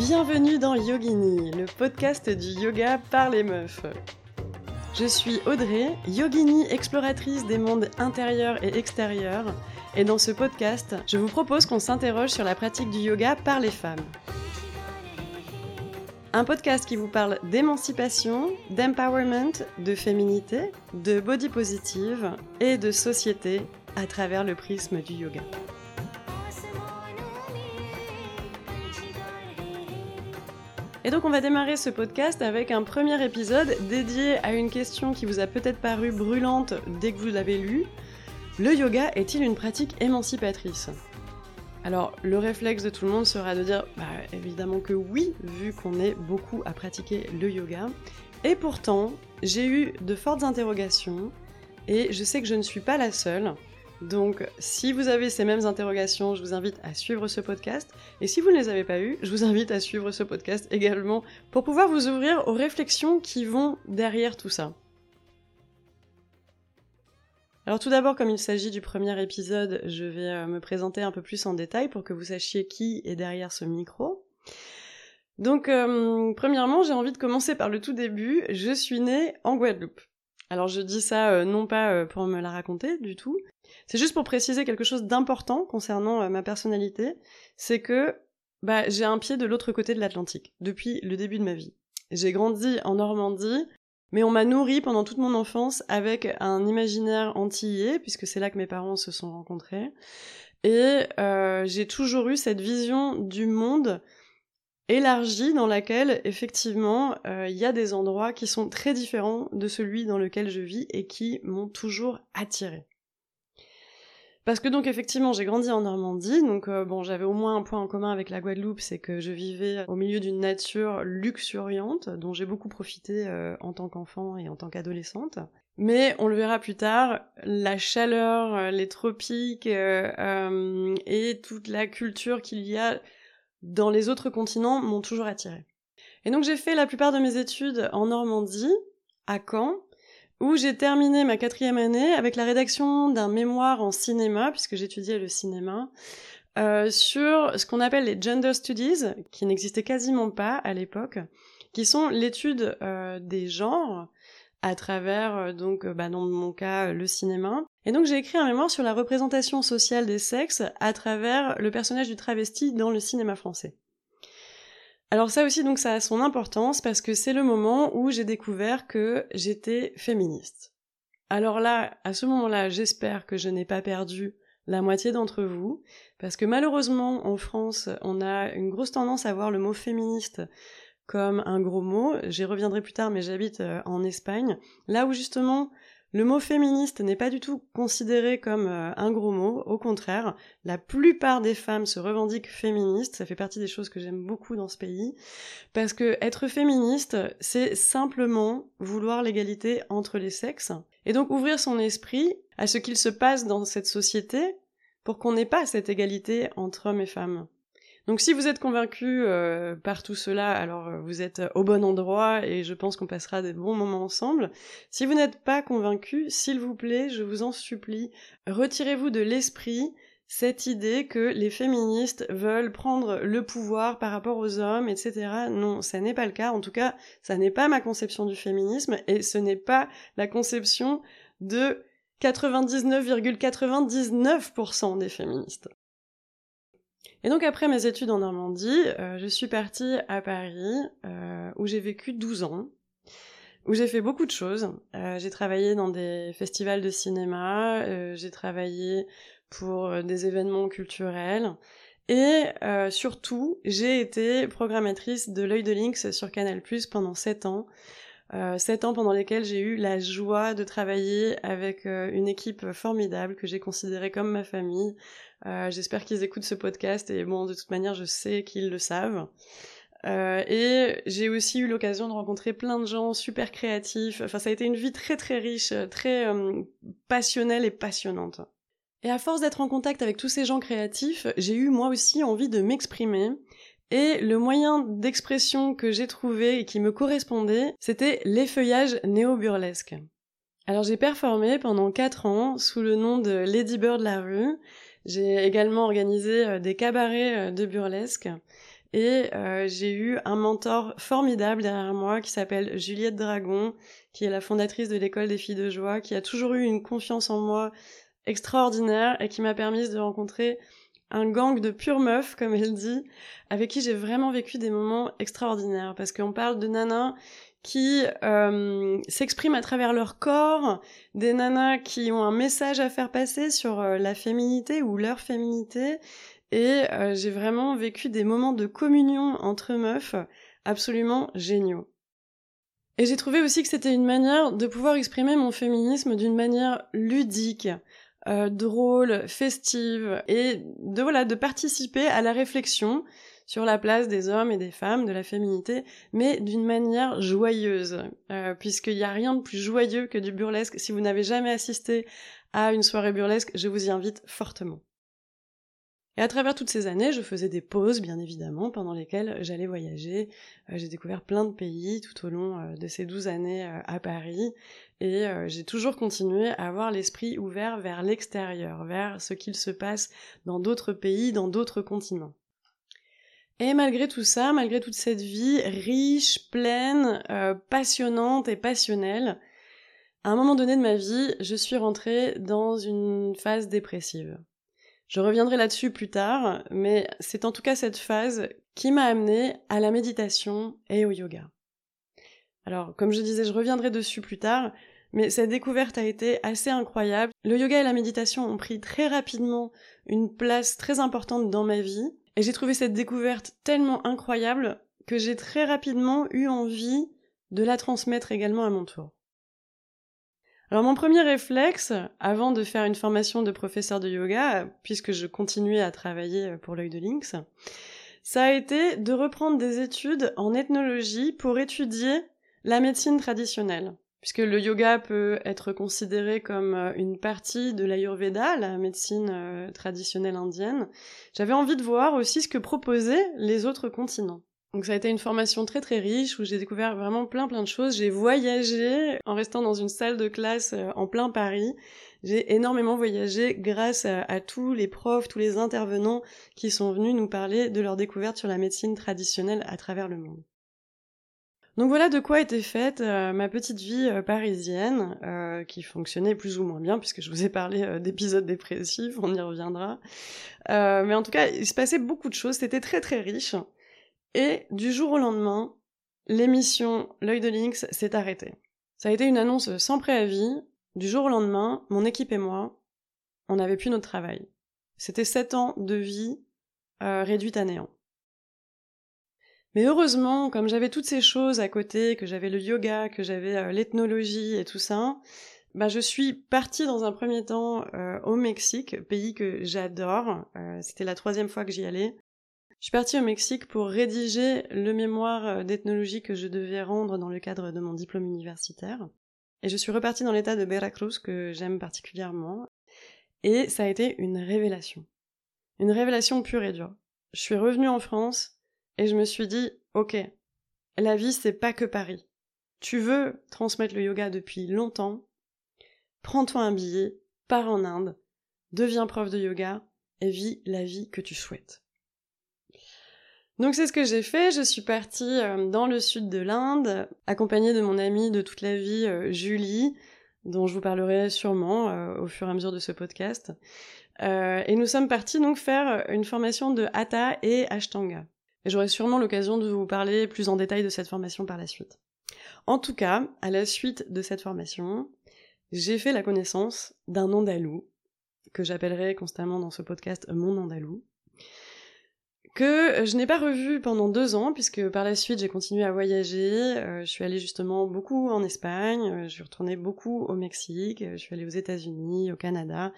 Bienvenue dans Yogini, le podcast du yoga par les meufs. Je suis Audrey, yogini exploratrice des mondes intérieurs et extérieurs, et dans ce podcast, je vous propose qu'on s'interroge sur la pratique du yoga par les femmes. Un podcast qui vous parle d'émancipation, d'empowerment, de féminité, de body positive et de société à travers le prisme du yoga. Et donc on va démarrer ce podcast avec un premier épisode dédié à une question qui vous a peut-être paru brûlante dès que vous l'avez lu. Le yoga est-il une pratique émancipatrice? Alors, le réflexe de tout le monde sera de dire bah, évidemment que oui, vu qu'on est beaucoup à pratiquer le yoga. Et pourtant, j'ai eu de fortes interrogations et je sais que je ne suis pas la seule. Donc, si vous avez ces mêmes interrogations, je vous invite à suivre ce podcast. Et si vous ne les avez pas eues, je vous invite à suivre ce podcast également pour pouvoir vous ouvrir aux réflexions qui vont derrière tout ça. Alors tout d'abord, comme il s'agit du premier épisode, je vais euh, me présenter un peu plus en détail pour que vous sachiez qui est derrière ce micro. Donc, euh, premièrement, j'ai envie de commencer par le tout début. Je suis née en Guadeloupe. Alors je dis ça euh, non pas pour me la raconter du tout, c'est juste pour préciser quelque chose d'important concernant ma personnalité, c'est que bah, j'ai un pied de l'autre côté de l'Atlantique depuis le début de ma vie. J'ai grandi en Normandie, mais on m'a nourri pendant toute mon enfance avec un imaginaire antillais, puisque c'est là que mes parents se sont rencontrés. Et euh, j'ai toujours eu cette vision du monde élargie dans laquelle effectivement euh, il y a des endroits qui sont très différents de celui dans lequel je vis et qui m'ont toujours attiré. Parce que donc effectivement j'ai grandi en Normandie, donc euh, bon j'avais au moins un point en commun avec la Guadeloupe, c'est que je vivais au milieu d'une nature luxuriante dont j'ai beaucoup profité euh, en tant qu'enfant et en tant qu'adolescente. Mais on le verra plus tard, la chaleur, les tropiques et toute la culture qu'il y a dans les autres continents m'ont toujours attiré. Et donc j'ai fait la plupart de mes études en Normandie, à Caen, où j'ai terminé ma quatrième année avec la rédaction d'un mémoire en cinéma, puisque j'étudiais le cinéma, euh, sur ce qu'on appelle les gender studies, qui n'existaient quasiment pas à l'époque, qui sont l'étude euh, des genres à travers, euh, donc, bah, dans mon cas, le cinéma. Et donc j'ai écrit un mémoire sur la représentation sociale des sexes à travers le personnage du travesti dans le cinéma français. Alors ça aussi, donc ça a son importance parce que c'est le moment où j'ai découvert que j'étais féministe. Alors là, à ce moment-là, j'espère que je n'ai pas perdu la moitié d'entre vous, parce que malheureusement, en France, on a une grosse tendance à voir le mot féministe comme un gros mot. J'y reviendrai plus tard, mais j'habite euh, en Espagne, là où justement le mot féministe n'est pas du tout considéré comme euh, un gros mot, au contraire, la plupart des femmes se revendiquent féministes, ça fait partie des choses que j'aime beaucoup dans ce pays, parce que être féministe, c'est simplement vouloir l'égalité entre les sexes, et donc ouvrir son esprit à ce qu'il se passe dans cette société pour qu'on n'ait pas cette égalité entre hommes et femmes. Donc si vous êtes convaincu euh, par tout cela, alors euh, vous êtes au bon endroit et je pense qu'on passera des bons moments ensemble. Si vous n'êtes pas convaincu, s'il vous plaît, je vous en supplie, retirez-vous de l'esprit cette idée que les féministes veulent prendre le pouvoir par rapport aux hommes, etc. Non, ça n'est pas le cas. En tout cas, ça n'est pas ma conception du féminisme et ce n'est pas la conception de 99,99% des féministes. Et donc après mes études en Normandie, euh, je suis partie à Paris, euh, où j'ai vécu 12 ans, où j'ai fait beaucoup de choses. Euh, j'ai travaillé dans des festivals de cinéma, j'ai travaillé pour des événements culturels, et surtout, j'ai été programmatrice de l'œil de lynx sur Canal+, pendant 7 ans, euh, sept ans pendant lesquels j'ai eu la joie de travailler avec une équipe formidable que j'ai considérée comme ma famille, euh, j'espère qu'ils écoutent ce podcast et bon, de toute manière, je sais qu'ils le savent. Euh, et j'ai aussi eu l'occasion de rencontrer plein de gens super créatifs. Enfin, ça a été une vie très très riche, très euh, passionnelle et passionnante. Et à force d'être en contact avec tous ces gens créatifs, j'ai eu moi aussi envie de m'exprimer. Et le moyen d'expression que j'ai trouvé et qui me correspondait, c'était l'effeuillage néo-burlesque. Alors j'ai performé pendant 4 ans sous le nom de Lady Bird la rue, j'ai également organisé euh, des cabarets euh, de burlesque Et euh, j'ai eu un mentor formidable derrière moi qui s'appelle Juliette Dragon, qui est la fondatrice de l'école des filles de joie, qui a toujours eu une confiance en moi extraordinaire et qui m'a permis de rencontrer un gang de pure meufs, comme elle dit, avec qui j'ai vraiment vécu des moments extraordinaires. Parce qu'on parle de nanas qui euh, s'expriment à travers leur corps, des nanas qui ont un message à faire passer sur euh, la féminité ou leur féminité. Et euh, j'ai vraiment vécu des moments de communion entre meufs absolument géniaux. Et j'ai trouvé aussi que c'était une manière de pouvoir exprimer mon féminisme d'une manière ludique, euh, drôle, festive, et de voilà de participer à la réflexion sur la place des hommes et des femmes, de la féminité, mais d'une manière joyeuse, euh, puisqu'il n'y a rien de plus joyeux que du burlesque. Si vous n'avez jamais assisté à une soirée burlesque, je vous y invite fortement. Et à travers toutes ces années, je faisais des pauses, bien évidemment, pendant lesquelles j'allais voyager. Euh, j'ai découvert plein de pays tout au long euh, de ces douze années à Paris. Et j'ai toujours continué à avoir l'esprit ouvert vers l'extérieur, vers ce qu'il se passe dans d'autres pays, dans d'autres continents. Et malgré tout ça, malgré toute cette vie riche, pleine, passionnante et passionnelle, à un moment donné de ma vie, je suis rentrée dans une phase dépressive. Je reviendrai là-dessus plus tard, mais c'est en tout cas cette phase qui m'a amené à la méditation et au yoga. Alors, comme je disais, je reviendrai dessus plus tard, mais cette découverte a été assez incroyable. Le yoga et la méditation ont pris très rapidement une place très importante dans ma vie, et j'ai trouvé cette découverte tellement incroyable que j'ai très rapidement eu envie de la transmettre également à mon tour. Alors mon premier réflexe, avant de faire une formation de professeur de yoga, puisque je continuais à travailler pour l'œil de lynx, ça a été de reprendre des études en ethnologie pour étudier la médecine traditionnelle. Puisque le yoga peut être considéré comme une partie de l'Ayurveda, la médecine euh, traditionnelle indienne, j'avais envie de voir aussi ce que proposaient les autres continents. Donc ça a été une formation très très riche où j'ai découvert vraiment plein plein de choses. J'ai voyagé en restant dans une salle de classe euh, en plein Paris. J'ai énormément voyagé grâce à, tous les profs, tous les intervenants qui sont venus nous parler de leur découverte sur la médecine traditionnelle à travers le monde. Donc voilà de quoi était faite euh, ma petite vie euh, parisienne, qui fonctionnait plus ou moins bien, puisque je vous ai parlé d'épisodes dépressifs, on y reviendra. mais en tout cas, il se passait beaucoup de choses, c'était très très riche. Et du jour au lendemain, l'émission L'œil de lynx s'est arrêtée. Ça a été une annonce sans préavis. Du jour au lendemain, mon équipe et moi, on n'avait plus notre travail. C'était sept ans de vie euh, réduite à néant. Mais heureusement, comme j'avais toutes ces choses à côté, que j'avais le yoga, que j'avais euh, l'ethnologie et tout ça, bah je suis partie dans un premier temps euh, au Mexique, pays que j'adore. C'était la troisième fois que j'y allais. Je suis partie au Mexique pour rédiger le mémoire euh, d'ethnologie que je devais rendre dans le cadre de mon diplôme universitaire. Et je suis repartie dans l'état de Veracruz que j'aime particulièrement. Et ça a été une révélation. Une révélation pure et dure. Je suis revenue en France et je me suis dit, ok, la vie c'est pas que Paris. Tu veux transmettre le yoga depuis longtemps, prends-toi un billet, pars en Inde, deviens prof de yoga et vis la vie que tu souhaites. Donc c'est ce que j'ai fait, je suis partie euh, dans le sud de l'Inde, accompagnée de mon amie de toute la vie, euh, Julie, dont je vous parlerai sûrement euh, au fur et à mesure de ce podcast. et nous sommes partis donc faire une formation de Hatha et Ashtanga. Et j'aurai sûrement l'occasion de vous parler plus en détail de cette formation par la suite. En tout cas, à la suite de cette formation, j'ai fait la connaissance d'un Andalou, que j'appellerai constamment dans ce podcast mon Andalou, que je n'ai pas revu pendant deux ans, puisque par la suite j'ai continué à voyager. Euh, je suis allée justement beaucoup en Espagne, euh, je suis retournée beaucoup au Mexique, euh, je suis allée aux États-Unis, au Canada.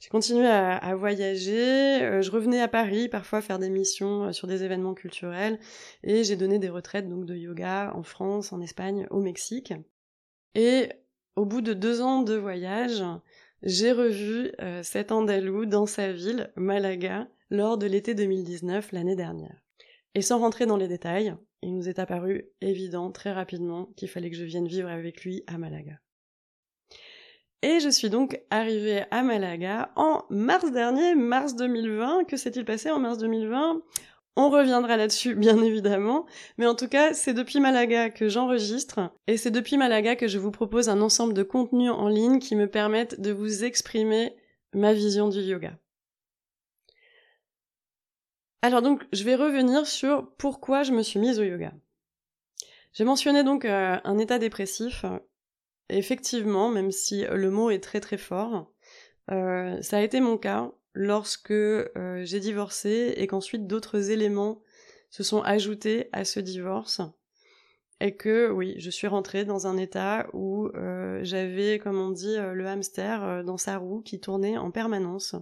J'ai continué à, voyager, je revenais à Paris parfois faire des missions sur des événements culturels, et j'ai donné des retraites donc de yoga en France, en Espagne, au Mexique. Et au bout de deux ans de voyage, j'ai revu cet Andalou dans sa ville, Malaga, lors de l'été 2019 l'année dernière. Et sans rentrer dans les détails, il nous est apparu évident très rapidement qu'il fallait que je vienne vivre avec lui à Malaga. Et je suis donc arrivée à Malaga en mars dernier, mars 2020. Que s'est-il passé en mars 2020 On reviendra là-dessus, bien évidemment. Mais en tout cas, c'est depuis Malaga que j'enregistre. Et c'est depuis Malaga que je vous propose un ensemble de contenus en ligne qui me permettent de vous exprimer ma vision du yoga. Alors donc, je vais revenir sur pourquoi je me suis mise au yoga. J'ai mentionné donc euh, un état dépressif. Effectivement, même si le mot est très très fort, euh, ça a été mon cas lorsque euh, j'ai divorcé et qu'ensuite d'autres éléments se sont ajoutés à ce divorce et que oui, je suis rentrée dans un état où j'avais, comme on dit, le hamster dans sa roue qui tournait en permanence.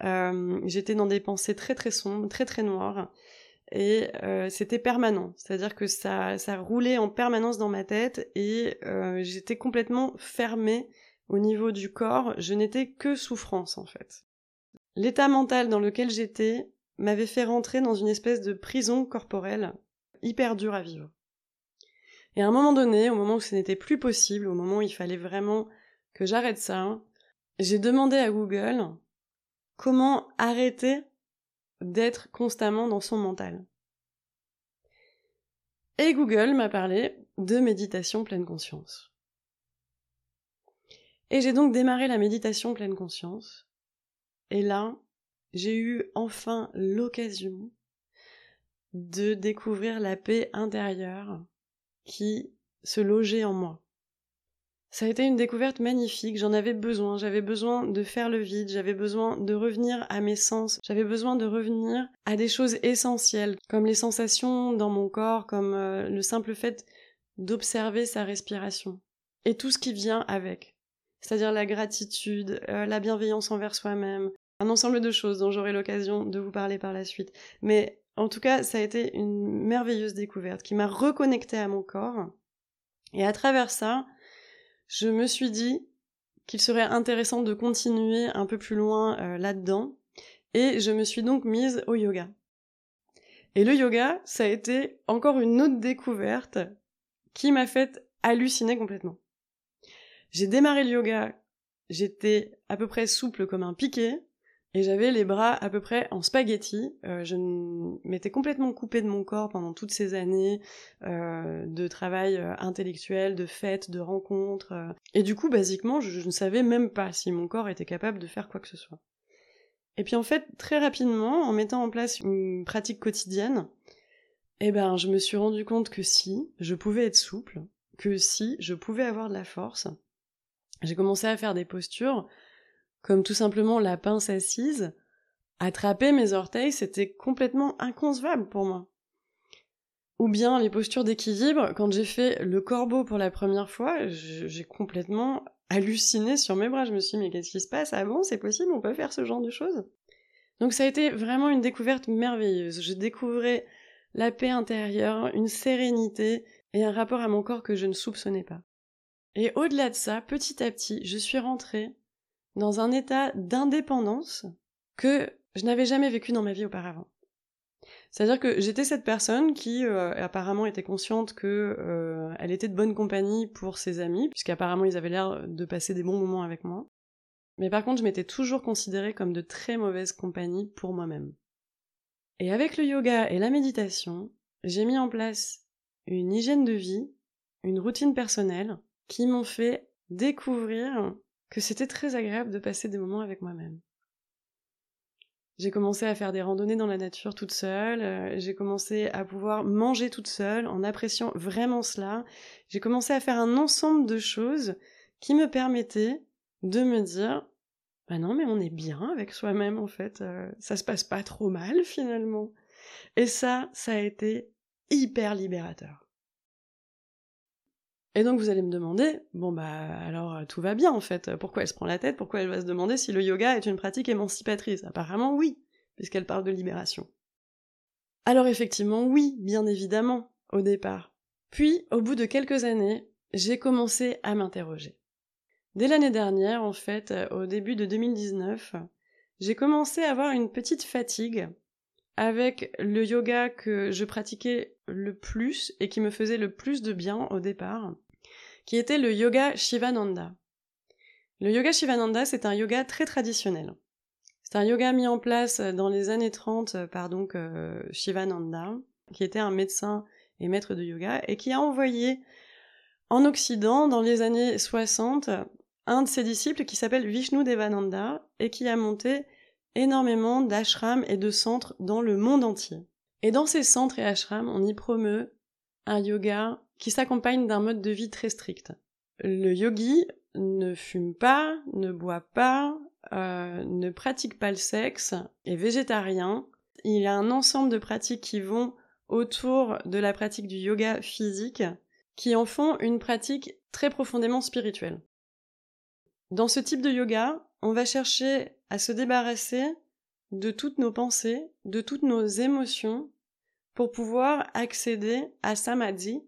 J'étais dans des pensées très très sombres, très très noires et c'était permanent, c'est-à-dire que ça, roulait en permanence dans ma tête et j'étais complètement fermée au niveau du corps, je n'étais que souffrance en fait. L'état mental dans lequel j'étais m'avait fait rentrer dans une espèce de prison corporelle hyper dure à vivre. Et à un moment donné, au moment où ce n'était plus possible, au moment où il fallait vraiment que j'arrête ça, j'ai demandé à Google comment arrêter d'être constamment dans son mental. Et Google m'a parlé de méditation pleine conscience. Et j'ai donc démarré la méditation pleine conscience, et là, j'ai eu enfin l'occasion de découvrir la paix intérieure qui se logeait en moi. Ça a été une découverte magnifique, j'en avais besoin, j'avais besoin de faire le vide, j'avais besoin de revenir à mes sens, j'avais besoin de revenir à des choses essentielles, comme les sensations dans mon corps, comme euh, le simple fait d'observer sa respiration, et tout ce qui vient avec, c'est-à-dire la gratitude, euh, la bienveillance envers soi-même, un ensemble de choses dont j'aurai l'occasion de vous parler par la suite. Mais en tout cas, ça a été une merveilleuse découverte qui m'a reconnecté à mon corps. Et à travers ça, je me suis dit qu'il serait intéressant de continuer un peu plus loin euh, là-dedans. Et je me suis donc mise au yoga. Et le yoga, ça a été encore une autre découverte qui m'a fait halluciner complètement. J'ai démarré le yoga, j'étais à peu près souple comme un piquet, et j'avais les bras à peu près en spaghetti. Euh, je m'étais complètement coupée de mon corps pendant toutes ces années euh, de travail euh, intellectuel, de fêtes, de rencontres. Et du coup, basiquement, je, je, ne savais même pas si mon corps était capable de faire quoi que ce soit. Et puis en fait, très rapidement, en mettant en place une pratique quotidienne, eh ben, je me suis rendu compte que si, je pouvais être souple, que si, je pouvais avoir de la force. J'ai commencé à faire des postures comme tout simplement la pince assise, attraper mes orteils, c'était complètement inconcevable pour moi. Ou bien les postures d'équilibre, quand j'ai fait le corbeau pour la première fois, j'ai complètement halluciné sur mes bras. Je me suis dit, mais qu'est-ce qui se passe? Ah bon, c'est possible, on peut faire ce genre de choses? Donc ça a été vraiment une découverte merveilleuse. Je découvrais la paix intérieure, une sérénité et un rapport à mon corps que je ne soupçonnais pas. Et au-delà de ça, petit à petit, je suis rentrée dans un état d'indépendance que je n'avais jamais vécu dans ma vie auparavant. C'est-à-dire que j'étais cette personne qui euh, apparemment était consciente que euh, elle était de bonne compagnie pour ses amis, puisqu'apparemment ils avaient l'air de passer des bons moments avec moi. Mais par contre, je m'étais toujours considérée comme de très mauvaise compagnie pour moi-même. Et avec le yoga et la méditation, j'ai mis en place une hygiène de vie, une routine personnelle, qui m'ont fait découvrir que c'était très agréable de passer des moments avec moi-même. J'ai commencé à faire des randonnées dans la nature toute seule, euh, j'ai commencé à pouvoir manger toute seule en appréciant vraiment cela, j'ai commencé à faire un ensemble de choses qui me permettaient de me dire bah non mais on est bien avec soi-même en fait, euh, ça se passe pas trop mal finalement. Et ça, ça a été hyper libérateur. Et donc vous allez me demander, bon bah alors euh, tout va bien en fait, pourquoi elle se prend la tête, pourquoi elle va se demander si le yoga est une pratique émancipatrice? Apparemment oui, puisqu'elle parle de libération. Alors effectivement oui, bien évidemment, au départ. Puis, au bout de quelques années, j'ai commencé à m'interroger. Dès l'année dernière, en fait, euh, au début de 2019, j'ai commencé à avoir une petite fatigue avec le yoga que je pratiquais le plus et qui me faisait le plus de bien au départ, qui était le yoga Shivananda. Le yoga Shivananda, c'est un yoga très traditionnel. C'est un yoga mis en place dans les années 30 par donc Shivananda, qui était un médecin et maître de yoga, et qui a envoyé en Occident, dans les années 60, un de ses disciples qui s'appelle Vishnu Devananda, et qui a monté énormément d'ashrams et de centres dans le monde entier. Et dans ces centres et ashrams, on y promeut un yoga qui s'accompagne d'un mode de vie très strict. Le yogi ne fume pas, ne boit pas, euh, ne pratique pas le sexe, est végétarien. Il a un ensemble de pratiques qui vont autour de la pratique du yoga physique, qui en font une pratique très profondément spirituelle. Dans ce type de yoga, on va chercher à se débarrasser de toutes nos pensées, de toutes nos émotions, pour pouvoir accéder à samadhi,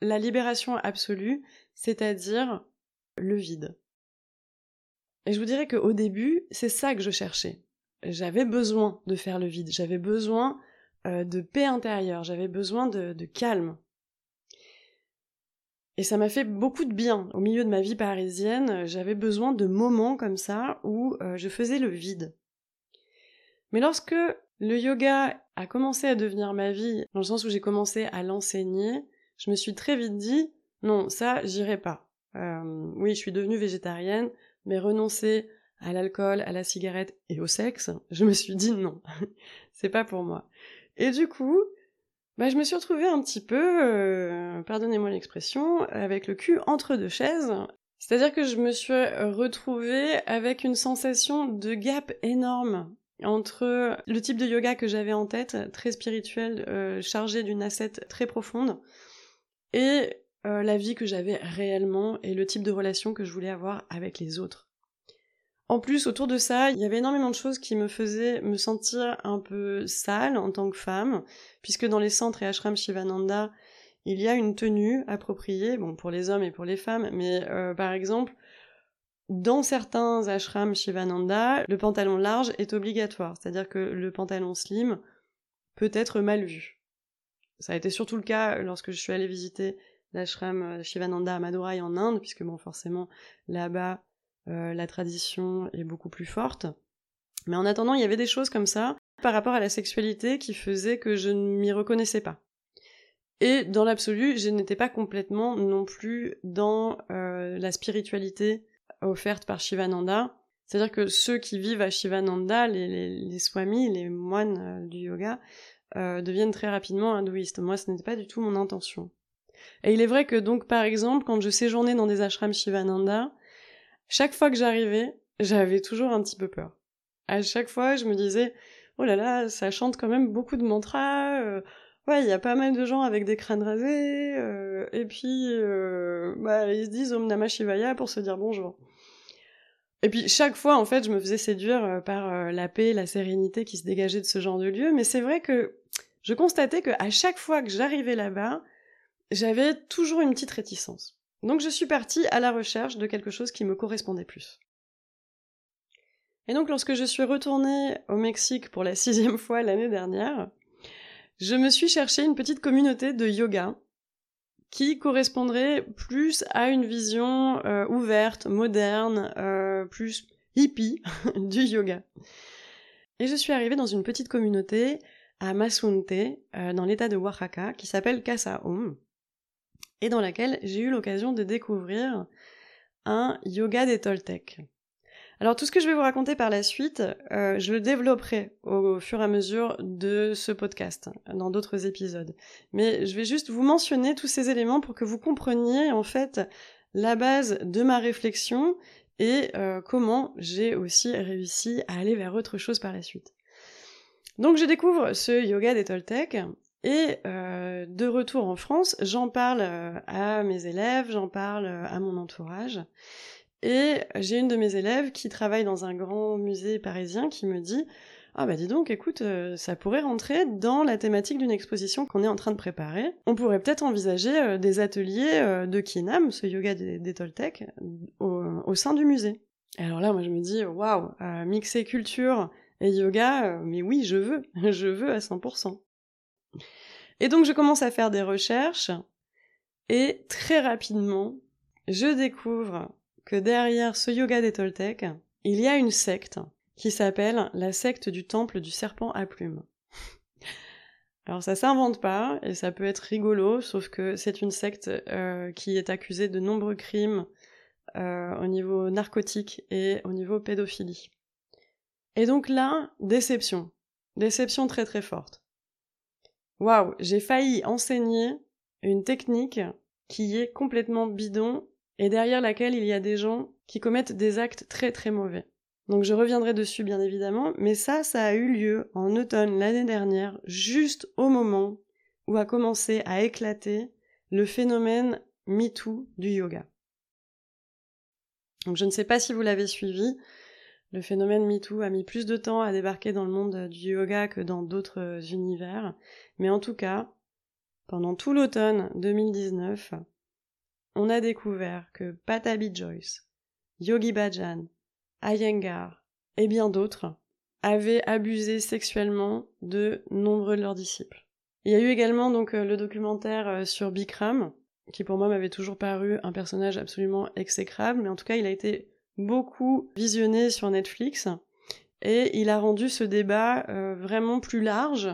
la libération absolue, c'est-à-dire le vide. Et je vous dirais qu'au début, c'est ça que je cherchais. J'avais besoin de faire le vide, j'avais besoin euh, de paix intérieure, j'avais besoin de, calme. Et ça m'a fait beaucoup de bien. Au milieu de ma vie parisienne, j'avais besoin de moments comme ça où euh, je faisais le vide. Mais lorsque le yoga a commencé à devenir ma vie, dans le sens où j'ai commencé à l'enseigner, je me suis très vite dit, non, ça, j'irai pas. Euh, oui, je suis devenue végétarienne, mais renoncer à l'alcool, à la cigarette et au sexe, je me suis dit non, c'est pas pour moi. Et du coup, bah, je me suis retrouvée un petit peu, euh, pardonnez-moi l'expression, avec le cul entre deux chaises. C'est-à-dire que je me suis retrouvée avec une sensation de gap énorme entre le type de yoga que j'avais en tête, très spirituel, euh, chargé d'une ascète très profonde, et euh, la vie que j'avais réellement et le type de relation que je voulais avoir avec les autres. En plus, autour de ça, il y avait énormément de choses qui me faisaient me sentir un peu sale en tant que femme, puisque dans les centres et ashrams Shivananda, il y a une tenue appropriée, bon, pour les hommes et pour les femmes, mais euh, par exemple, dans certains ashrams Shivananda, le pantalon large est obligatoire, c'est-à-dire que le pantalon slim peut être mal vu. Ça a été surtout le cas lorsque je suis allée visiter l'ashram euh, Shivananda à Madurai en Inde, puisque bon, forcément, là-bas, euh, la tradition est beaucoup plus forte. Mais en attendant, il y avait des choses comme ça par rapport à la sexualité qui faisaient que je ne m'y reconnaissais pas. Et dans l'absolu, je n'étais pas complètement non plus dans euh, la spiritualité offerte par Shivananda. C'est-à-dire que ceux qui vivent à Shivananda, les, les, les swamis, les moines du yoga, deviennent très rapidement hindouistes. Moi, ce n'était pas du tout mon intention. Et il est vrai que donc, par exemple, quand je séjournais dans des ashrams Shivananda, chaque fois que j'arrivais, j'avais toujours un petit peu peur. À chaque fois, je me disais, oh là là, ça chante quand même beaucoup de mantras, euh, ouais, il y a pas mal de gens avec des crânes rasés, euh, et puis, euh, bah, ils se disent Om Namah Shivaya pour se dire bonjour. Et puis chaque fois, en fait, je me faisais séduire par la paix, la sérénité qui se dégageait de ce genre de lieu, mais c'est vrai que je constatais que à chaque fois que j'arrivais là-bas, j'avais toujours une petite réticence. Donc je suis partie à la recherche de quelque chose qui me correspondait plus. Et donc lorsque je suis retournée au Mexique pour la sixième fois l'année dernière, je me suis cherché une petite communauté de yoga qui correspondrait plus à une vision euh, ouverte, moderne, euh, plus hippie du yoga. Et je suis arrivée dans une petite communauté à Masunte, euh, dans l'état de Oaxaca, qui s'appelle Casa Home et dans laquelle j'ai eu l'occasion de découvrir un yoga des Toltecs. Alors tout ce que je vais vous raconter par la suite, euh, je le développerai au, fur et à mesure de ce podcast, dans d'autres épisodes. Mais je vais juste vous mentionner tous ces éléments pour que vous compreniez en fait la base de ma réflexion et euh, comment j'ai aussi réussi à aller vers autre chose par la suite. Donc je découvre ce yoga des Toltecs et euh, de retour en France, j'en parle à mes élèves, j'en parle à mon entourage. Et j'ai une de mes élèves qui travaille dans un grand musée parisien qui me dit ah bah dis donc, écoute, ça pourrait rentrer dans la thématique d'une exposition qu'on est en train de préparer. On pourrait peut-être envisager des ateliers de Kinam, ce yoga des, Toltecs, au, sein du musée. Et alors là, moi je me dis, waouh, mixer culture et yoga, mais oui, je veux, je veux à 100%. Et donc je commence à faire des recherches et très rapidement, je découvre que derrière ce yoga des Toltecs, il y a une secte qui s'appelle la secte du temple du serpent à plumes. Alors ça s'invente pas et ça peut être rigolo, sauf que c'est une secte euh, qui est accusée de nombreux crimes euh, au niveau narcotique et au niveau pédophilie. Et donc là, déception. Déception très très forte. Waouh, j'ai failli enseigner une technique qui est complètement bidon et derrière laquelle il y a des gens qui commettent des actes très très mauvais. Donc je reviendrai dessus bien évidemment, mais ça, ça a eu lieu en automne l'année dernière, juste au moment où a commencé à éclater le phénomène MeToo du yoga. Donc je ne sais pas si vous l'avez suivi, le phénomène MeToo a mis plus de temps à débarquer dans le monde du yoga que dans d'autres univers, mais en tout cas, pendant tout l'automne 2019, on a découvert que Patabi Joyce, Yogi Bhajan, Iyengar et bien d'autres avaient abusé sexuellement de nombreux de leurs disciples. Il y a eu également donc euh, le documentaire euh, sur Bikram, qui pour moi m'avait toujours paru un personnage absolument exécrable, mais en tout cas il a été beaucoup visionné sur Netflix et il a rendu ce débat euh, vraiment plus large.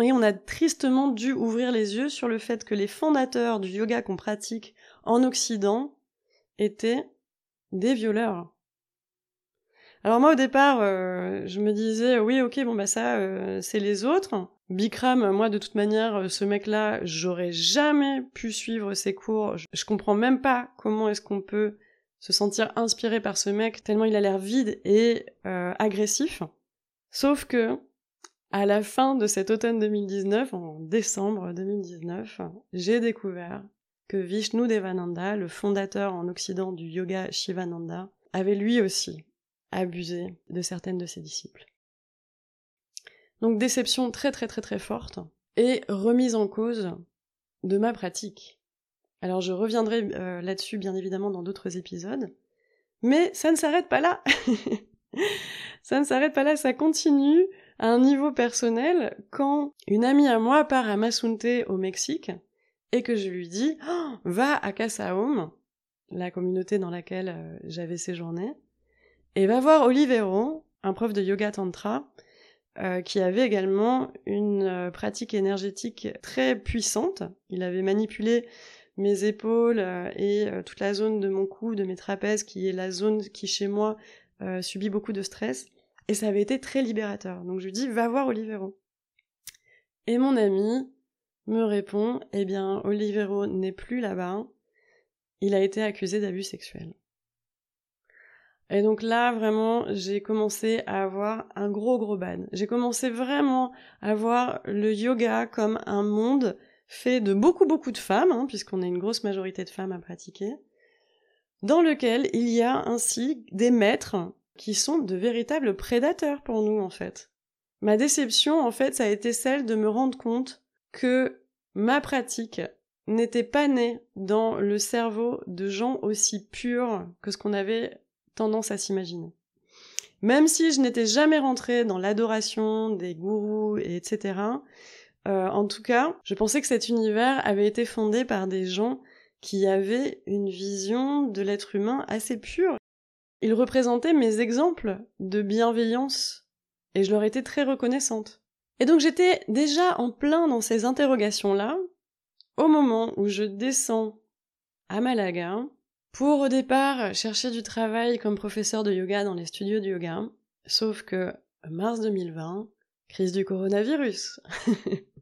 Et on a tristement dû ouvrir les yeux sur le fait que les fondateurs du yoga qu'on pratique en Occident étaient des violeurs. Alors moi au départ, euh, je me disais oui ok bon bah ça euh, c'est les autres. Bikram, moi de toute manière, euh, ce mec-là, j'aurais jamais pu suivre ses cours. Je, je comprends même pas comment est-ce qu'on peut se sentir inspiré par ce mec tellement il a l'air vide et agressif. Sauf que à la fin de cet automne 2019, en décembre 2019, j'ai découvert que Vishnu Devananda, le fondateur en Occident du yoga Shivananda, avait lui aussi abusé de certaines de ses disciples. Donc déception très très très très forte et remise en cause de ma pratique. Alors je reviendrai euh, là-dessus bien évidemment dans d'autres épisodes, mais ça ne s'arrête pas là. ça ne s'arrête pas là, ça continue niveau personnel quand une amie à moi part à Masunte au Mexique et que je lui dis oh, va à Casa Home, la communauté dans laquelle euh, j'avais séjourné, et va voir Olivero, un prof de yoga tantra, euh, qui avait également une euh, pratique énergétique très puissante. Il avait manipulé mes épaules et toute la zone de mon cou, de mes trapèzes, qui est la zone qui chez moi subit beaucoup de stress. Et ça avait été très libérateur. Donc je lui dis, va voir Olivero. Et mon ami me répond, eh bien, Olivero n'est plus là-bas. Il a été accusé d'abus sexuels. Et donc là, vraiment, j'ai commencé à avoir un gros gros ban. J'ai commencé vraiment à voir le yoga comme un monde fait de beaucoup beaucoup de femmes, hein, puisqu'on a une grosse majorité de femmes à pratiquer, dans lequel il y a ainsi des maîtres qui sont de véritables prédateurs pour nous en fait. Ma déception en fait, ça a été celle de me rendre compte que ma pratique n'était pas née dans le cerveau de gens aussi purs que ce qu'on avait tendance à s'imaginer. Même si je n'étais jamais rentrée dans l'adoration des gourous, et etc., euh, en tout cas, je pensais que cet univers avait été fondé par des gens qui avaient une vision de l'être humain assez pure. Ils représentaient mes exemples de bienveillance, et je leur étais très reconnaissante. Et donc j'étais déjà en plein dans ces interrogations-là, au moment où je descends à Malaga, pour au départ chercher du travail comme professeur de yoga dans les studios de yoga, sauf que mars 2020, crise du coronavirus.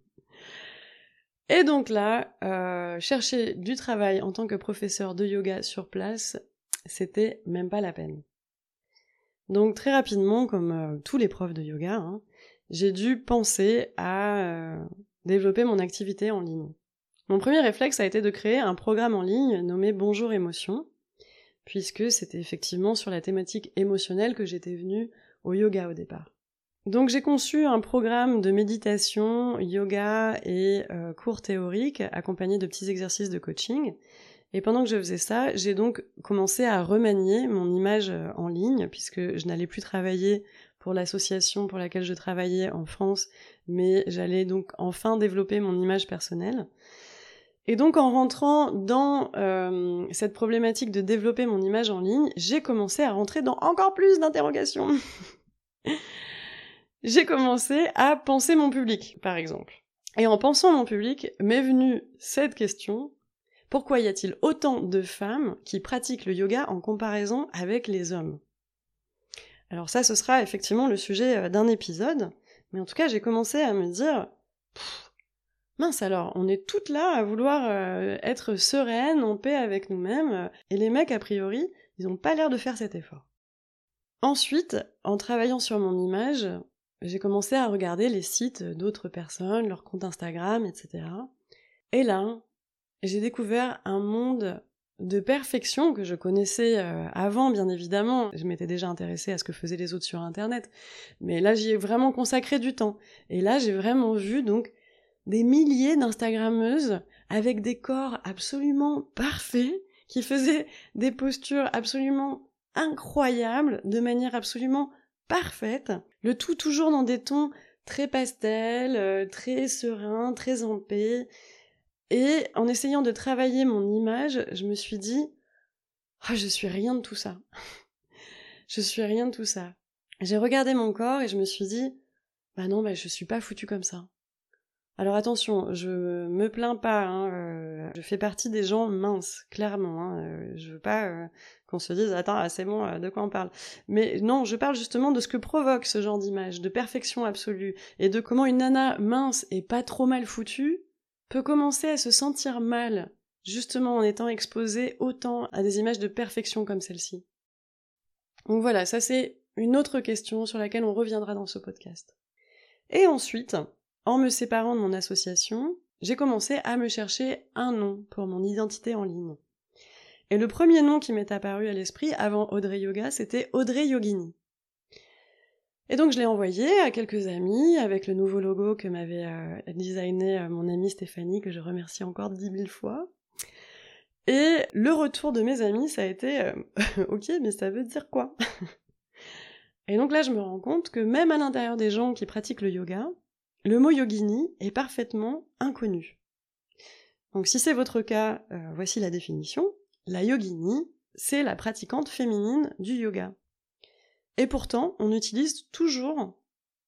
Et donc là, euh, chercher du travail en tant que professeur de yoga sur place, c'était même pas la peine. Donc très rapidement, comme euh, tous les profs de yoga, hein, j'ai dû penser à euh, développer mon activité en ligne. Mon premier réflexe a été de créer un programme en ligne nommé Bonjour Émotion, puisque c'était effectivement sur la thématique émotionnelle que j'étais venue au yoga au départ. Donc j'ai conçu un programme de méditation, yoga et euh, cours théoriques accompagné de petits exercices de coaching. Et pendant que je faisais ça, j'ai donc commencé à remanier mon image euh, en ligne, puisque je n'allais plus travailler pour l'association pour laquelle je travaillais en France, mais j'allais donc enfin développer mon image personnelle. Et donc en rentrant dans euh, cette problématique de développer mon image en ligne, j'ai commencé à rentrer dans encore plus d'interrogations. j'ai commencé à penser mon public, par exemple. Et en pensant mon public, m'est venue cette question, pourquoi y a-t-il autant de femmes qui pratiquent le yoga en comparaison avec les hommes? Alors ça, ce sera effectivement le sujet euh, d'un épisode, mais en tout cas, j'ai commencé à me dire, mince alors, on est toutes là à vouloir euh, être sereines, en paix avec nous-mêmes, et les mecs, a priori, ils n'ont pas l'air de faire cet effort. Ensuite, en travaillant sur mon image, j'ai commencé à regarder les sites d'autres personnes, leurs comptes Instagram, etc. Et là, j'ai découvert un monde de perfection que je connaissais euh, avant, bien évidemment. Je m'étais déjà intéressée à ce que faisaient les autres sur Internet. Mais là, j'y ai vraiment consacré du temps. Et là, j'ai vraiment vu donc des milliers d'Instagrammeuses avec des corps absolument parfaits, qui faisaient des postures absolument incroyables, de manière absolument parfaite, le tout toujours dans des tons très pastels, euh, très sereins, très en paix. Et en essayant de travailler mon image, je me suis dit, oh, je suis rien de tout ça. je suis rien de tout ça. J'ai regardé mon corps et je me suis dit, bah non, bah je suis pas foutue comme ça. Alors attention, je me plains pas, hein, euh, je fais partie des gens minces, clairement. Hein, euh, je veux pas euh, qu'on se dise attends, ah, c'est bon, de quoi on parle. Mais non, je parle justement de ce que provoque ce genre d'image, de perfection absolue, et de comment une nana mince et pas trop mal foutue peut commencer à se sentir mal, justement en étant exposée autant à des images de perfection comme celle-ci. Donc voilà, ça c'est une autre question sur laquelle on reviendra dans ce podcast. Et ensuite, en me séparant de mon association, j'ai commencé à me chercher un nom pour mon identité en ligne. Et le premier nom qui m'est apparu à l'esprit avant Audrey Yoga, c'était Audrey Yogini. Et donc je l'ai envoyé à quelques amis avec le nouveau logo que m'avait euh, designé euh, mon amie Stéphanie, que je remercie encore dix mille fois. Et le retour de mes amis, ça a été euh, ok, mais ça veut dire quoi? Et donc là, je me rends compte que même à l'intérieur des gens qui pratiquent le yoga, le mot yogini est parfaitement inconnu. Donc si c'est votre cas, voici la définition. La yogini, c'est la pratiquante féminine du yoga. Et pourtant, on utilise toujours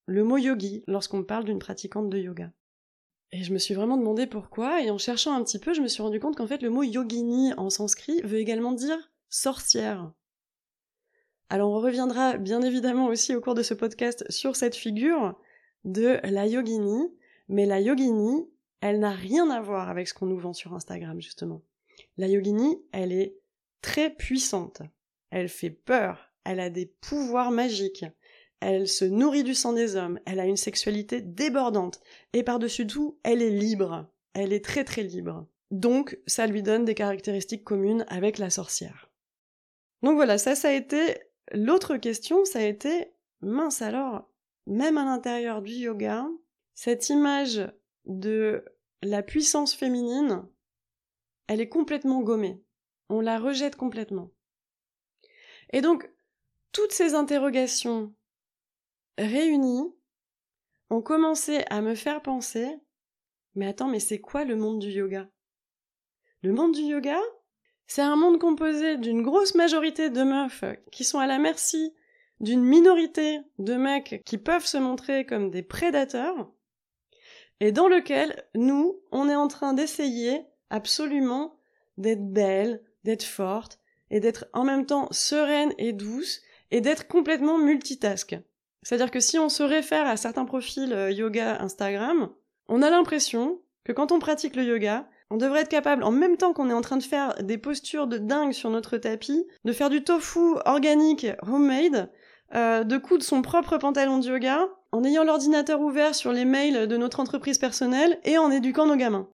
le mot yogi lorsqu'on parle d'une pratiquante de yoga. Et je me suis vraiment demandé pourquoi, et en cherchant un petit peu, je me suis rendu compte qu'en fait le mot yogini en sanskrit veut également dire sorcière. Alors on reviendra bien évidemment aussi au cours de ce podcast sur cette figure, de la yogini, mais la yogini, elle n'a rien à voir avec ce qu'on nous vend sur Instagram, justement. La yogini, elle est très puissante. Elle fait peur. Elle a des pouvoirs magiques. Elle se nourrit du sang des hommes. Elle a une sexualité débordante. Et par-dessus tout, elle est libre. Elle est très très libre. Donc, ça lui donne des caractéristiques communes avec la sorcière. Donc voilà, ça, ça a été l'autre question, ça a été, mince alors, même à l'intérieur du yoga, cette image de la puissance féminine, elle est complètement gommée. On la rejette complètement. Et donc, toutes ces interrogations réunies ont commencé à me faire penser, mais attends, mais c'est quoi le monde du yoga? Le monde du yoga, c'est un monde composé d'une grosse majorité de meufs qui sont à la merci d'une minorité de mecs qui peuvent se montrer comme des prédateurs, et dans lequel nous, on est en train d'essayer absolument d'être belle, d'être forte, et d'être en même temps sereine et douce, et d'être complètement multitask. C'est-à-dire que si on se réfère à certains profils euh, yoga Instagram, on a l'impression que quand on pratique le yoga, on devrait être capable, en même temps qu'on est en train de faire des postures de dingue sur notre tapis, de faire du tofu organique homemade, euh, de coudre son propre pantalon de yoga en ayant l'ordinateur ouvert sur les mails de notre entreprise personnelle et en éduquant nos gamins.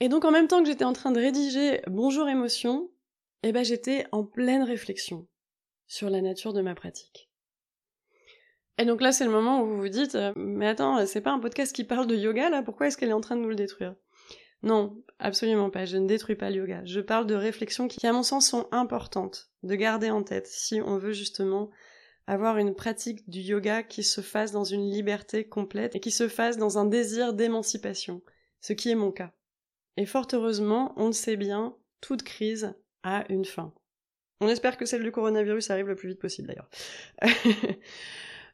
Et donc en même temps que j'étais en train de rédiger Bonjour émotion, eh ben j'étais en pleine réflexion sur la nature de ma pratique. Et donc là c'est le moment où vous vous dites euh, mais attends, c'est pas un podcast qui parle de yoga là, pourquoi est-ce qu'elle est en train de nous le détruire? Non, absolument pas, je ne détruis pas le yoga. Je parle de réflexions qui à mon sens sont importantes de garder en tête si on veut justement avoir une pratique du yoga qui se fasse dans une liberté complète et qui se fasse dans un désir d'émancipation, ce qui est mon cas. Et fort heureusement, on le sait bien, toute crise a une fin. On espère que celle du coronavirus arrive le plus vite possible d'ailleurs.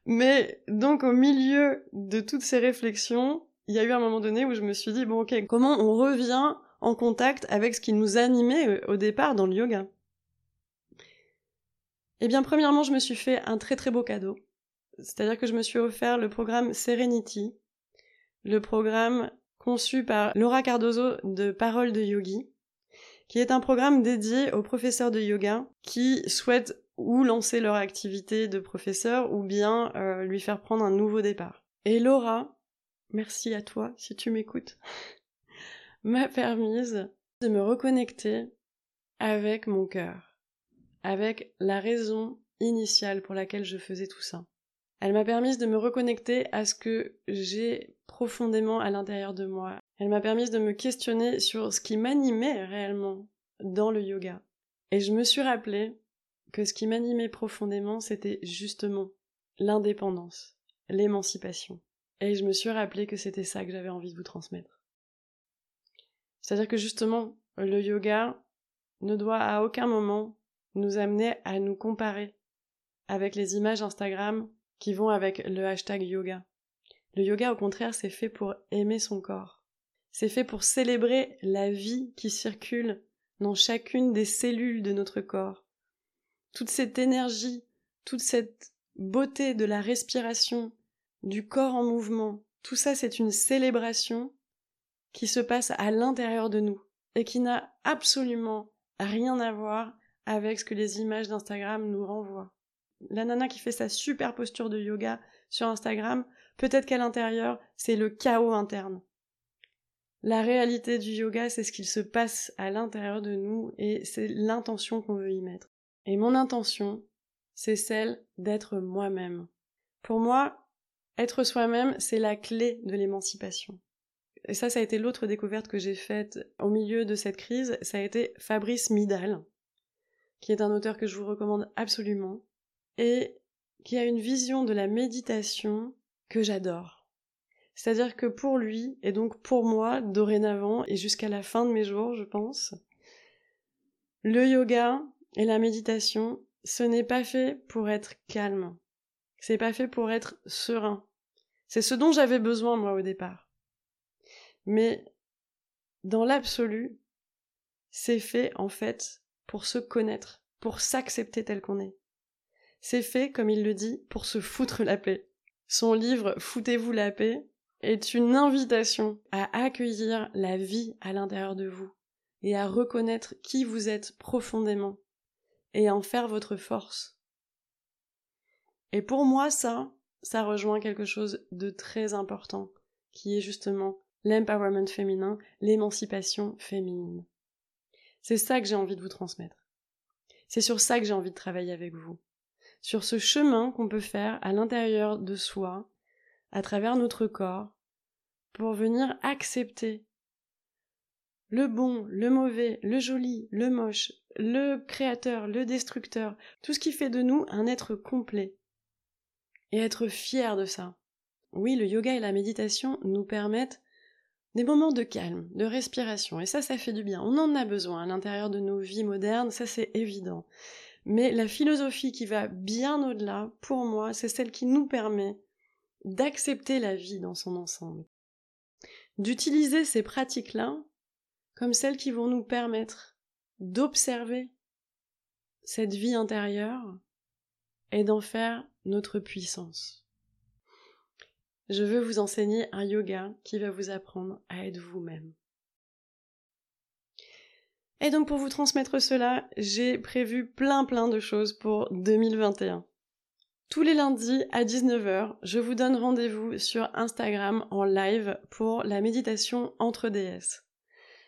Mais donc au milieu de toutes ces réflexions, il y a eu un moment donné où je me suis dit, bon ok, comment on revient en contact avec ce qui nous animait euh, au départ dans le yoga? Eh bien premièrement, je me suis fait un très très beau cadeau. C'est-à-dire que je me suis offert le programme Serenity, le programme conçu par Laura Cardozo de Parole de Yogi, qui est un programme dédié aux professeurs de yoga qui souhaitent ou lancer leur activité de professeur ou bien euh, lui faire prendre un nouveau départ. Et Laura, merci à toi si tu m'écoutes, m'a permise de me reconnecter avec mon cœur, avec la raison initiale pour laquelle je faisais tout ça. Elle m'a permis de me reconnecter à ce que j'ai profondément à l'intérieur de moi. Elle m'a permis de me questionner sur ce qui m'animait réellement dans le yoga. Et je me suis rappelé que ce qui m'animait profondément, c'était justement l'indépendance, l'émancipation. Et je me suis rappelé que c'était ça que j'avais envie de vous transmettre. C'est-à-dire que justement, le yoga ne doit à aucun moment nous amener à nous comparer avec les images Instagram qui vont avec le hashtag yoga. Le yoga, au contraire, c'est fait pour aimer son corps. C'est fait pour célébrer la vie qui circule dans chacune des cellules de notre corps. Toute cette énergie, toute cette beauté de la respiration, du corps en mouvement, tout ça c'est une célébration qui se passe à l'intérieur de nous et qui n'a absolument rien à voir avec ce que les images d'Instagram nous renvoient la nana qui fait sa super posture de yoga sur Instagram, peut-être qu'à l'intérieur, c'est le chaos interne. La réalité du yoga, c'est ce qu'il se passe à l'intérieur de nous et c'est l'intention qu'on veut y mettre. Et mon intention, c'est celle d'être moi-même. Pour moi, être soi-même, c'est la clé de l'émancipation. Et ça, ça a été l'autre découverte que j'ai faite au milieu de cette crise, ça a été Fabrice Midal, qui est un auteur que je vous recommande absolument, et qui a une vision de la méditation que j'adore. C'est-à-dire que pour lui, et donc pour moi, dorénavant, et jusqu'à la fin de mes jours, je pense, le yoga et la méditation, ce n'est pas fait pour être calme. C'est pas fait pour être serein. C'est ce dont j'avais besoin, moi, au départ. Mais, dans l'absolu, c'est fait, en fait, pour se connaître, pour s'accepter tel qu'on est. C'est fait, comme il le dit, pour se foutre la paix. Son livre Foutez-vous la paix est une invitation à accueillir la vie à l'intérieur de vous et à reconnaître qui vous êtes profondément et en faire votre force. Et pour moi, ça, ça rejoint quelque chose de très important, qui est justement l'empowerment féminin, l'émancipation féminine. C'est ça que j'ai envie de vous transmettre. C'est sur ça que j'ai envie de travailler avec vous sur ce chemin qu'on peut faire à l'intérieur de soi, à travers notre corps, pour venir accepter le bon, le mauvais, le joli, le moche, le créateur, le destructeur, tout ce qui fait de nous un être complet. Et être fier de ça. Oui, le yoga et la méditation nous permettent des moments de calme, de respiration, et ça, ça fait du bien. On en a besoin à l'intérieur de nos vies modernes, ça c'est évident. Mais la philosophie qui va bien au-delà, pour moi, c'est celle qui nous permet d'accepter la vie dans son ensemble. D'utiliser ces pratiques-là comme celles qui vont nous permettre d'observer cette vie intérieure et d'en faire notre puissance. Je veux vous enseigner un yoga qui va vous apprendre à être vous-même. Et donc pour vous transmettre cela, j'ai prévu plein plein de choses pour 2021. Tous les lundis à 19h, je vous donne rendez-vous sur Instagram en live pour la méditation entre déesses.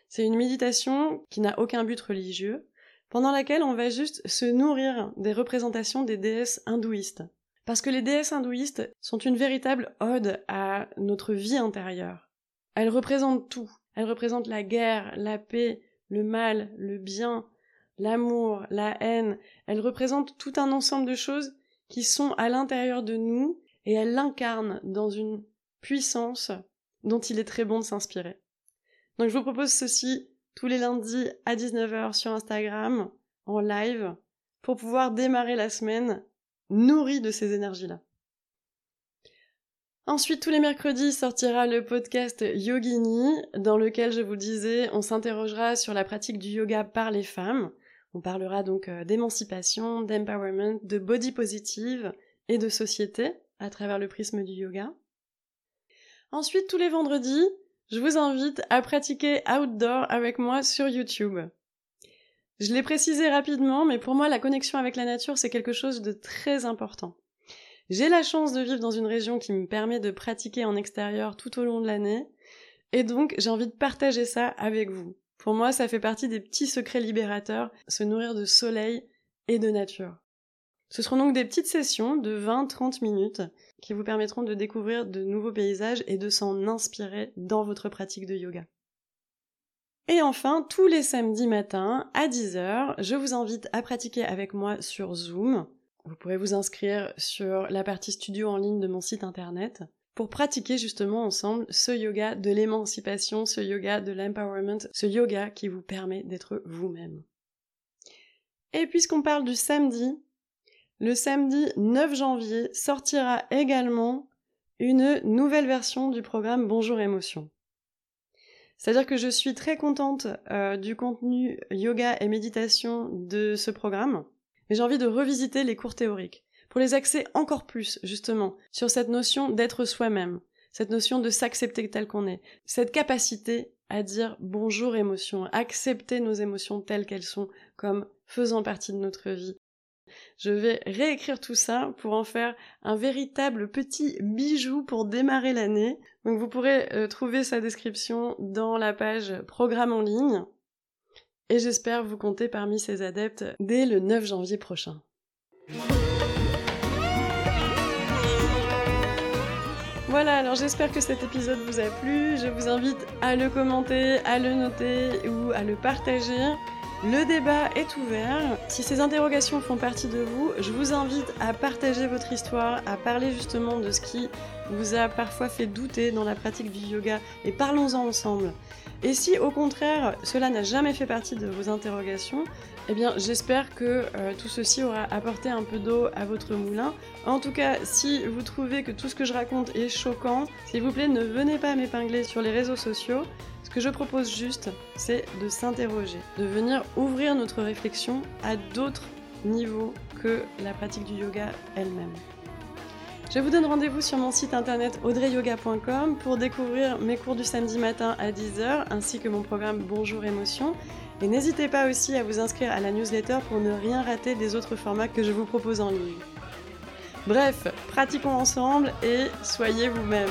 C'est une méditation qui n'a aucun but religieux, pendant laquelle on va juste se nourrir des représentations des déesses hindouistes. Parce que les déesses hindouistes sont une véritable ode à notre vie intérieure. Elles représentent tout. Elles représentent la guerre, la paix, le mal, le bien, l'amour, la haine, elles représentent tout un ensemble de choses qui sont à l'intérieur de nous et elles l'incarnent dans une puissance dont il est très bon de s'inspirer. Donc je vous propose ceci tous les lundis à 19h sur Instagram, en live, pour pouvoir démarrer la semaine nourrie de ces énergies-là. Ensuite, tous les mercredis sortira le podcast Yogini, dans lequel, je vous disais, on s'interrogera sur la pratique du yoga par les femmes. On parlera donc euh, d'émancipation, d'empowerment, de body positive et de société à travers le prisme du yoga. Ensuite, tous les vendredis, je vous invite à pratiquer outdoor avec moi sur YouTube. Je l'ai précisé rapidement, mais pour moi, la connexion avec la nature, c'est quelque chose de très important. J'ai la chance de vivre dans une région qui me permet de pratiquer en extérieur tout au long de l'année, et donc j'ai envie de partager ça avec vous. Pour moi, ça fait partie des petits secrets libérateurs, se nourrir de soleil et de nature. Ce seront donc des petites sessions de 20-30 minutes qui vous permettront de découvrir de nouveaux paysages et de s'en inspirer dans votre pratique de yoga. Et enfin, tous les samedis matins à 10h, je vous invite à pratiquer avec moi sur Zoom. Vous pourrez vous inscrire sur la partie studio en ligne de mon site internet pour pratiquer justement ensemble ce yoga de l'émancipation, ce yoga de l'empowerment, ce yoga qui vous permet d'être vous-même. Et puisqu'on parle du samedi, le samedi 9 janvier sortira également une nouvelle version du programme Bonjour Émotion. C'est-à-dire que je suis très contente euh, du contenu yoga et méditation de ce programme mais j'ai envie de revisiter les cours théoriques, pour les axer encore plus, justement, sur cette notion d'être soi-même, cette notion de s'accepter tel qu'on est, cette capacité à dire bonjour émotion, accepter nos émotions telles qu'elles sont, comme faisant partie de notre vie. Je vais réécrire tout ça pour en faire un véritable petit bijou pour démarrer l'année. Donc vous pourrez euh, trouver sa description dans la page programme en ligne et j'espère vous compter parmi ces adeptes dès le 9 janvier prochain. Voilà, alors j'espère que cet épisode vous a plu. Je vous invite à le commenter, à le noter ou à le partager. Le débat est ouvert. Si ces interrogations font partie de vous, je vous invite à partager votre histoire, à parler justement de ce qui vous a parfois fait douter dans la pratique du yoga et parlons-en ensemble. Et si au contraire cela n'a jamais fait partie de vos interrogations, eh bien j'espère que euh, tout ceci aura apporté un peu d'eau à votre moulin. En tout cas, si vous trouvez que tout ce que je raconte est choquant, s'il vous plaît ne venez pas m'épingler sur les réseaux sociaux. Que je propose juste, c'est de s'interroger, de venir ouvrir notre réflexion à d'autres niveaux que la pratique du yoga elle-même. Je vous donne rendez-vous sur mon site internet audreyyoga.com pour découvrir mes cours du samedi matin à 10h ainsi que mon programme Bonjour Émotion. Et n'hésitez pas aussi à vous inscrire à la newsletter pour ne rien rater des autres formats que je vous propose en ligne. Bref, pratiquons ensemble et soyez vous-même.